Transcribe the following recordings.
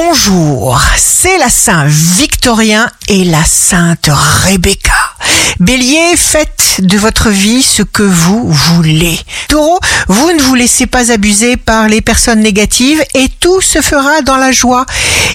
Bonjour, c'est la Saint Victorien et la Sainte Rebecca. Bélier, faites de votre vie ce que vous voulez. Taureau, vous ne vous laissez pas abuser par les personnes négatives et tout se fera dans la joie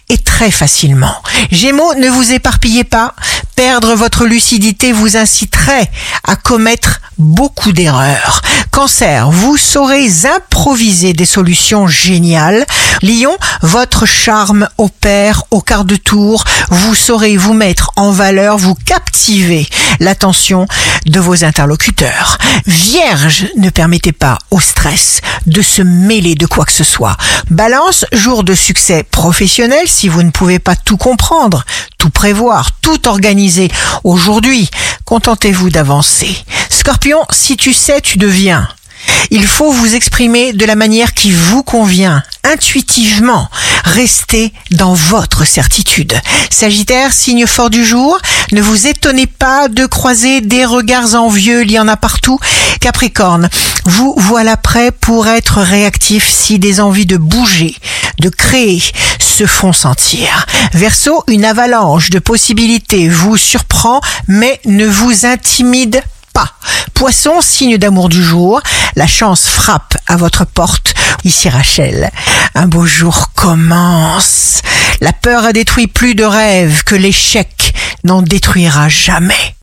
et très facilement. Gémeaux, ne vous éparpillez pas. Perdre votre lucidité vous inciterait à commettre beaucoup d'erreurs. Cancer, vous saurez improviser des solutions géniales. Lion, votre charme opère au quart de tour. Vous saurez vous mettre en valeur, vous captiver l'attention de vos interlocuteurs. Vierge, ne permettez pas au stress de se mêler de quoi que ce soit. Balance, jour de succès professionnel si vous ne pouvez pas tout comprendre, tout prévoir, tout organiser. Aujourd'hui, contentez-vous d'avancer. Scorpion, si tu sais, tu deviens. Il faut vous exprimer de la manière qui vous convient, intuitivement. Restez dans votre certitude. Sagittaire, signe fort du jour, ne vous étonnez pas de croiser des regards envieux, il y en a partout. Capricorne, vous voilà prêt pour être réactif si des envies de bouger, de créer se font sentir. Verseau, une avalanche de possibilités vous surprend mais ne vous intimide. Poisson, signe d'amour du jour, la chance frappe à votre porte. Ici Rachel, un beau jour commence. La peur a détruit plus de rêves que l'échec n'en détruira jamais.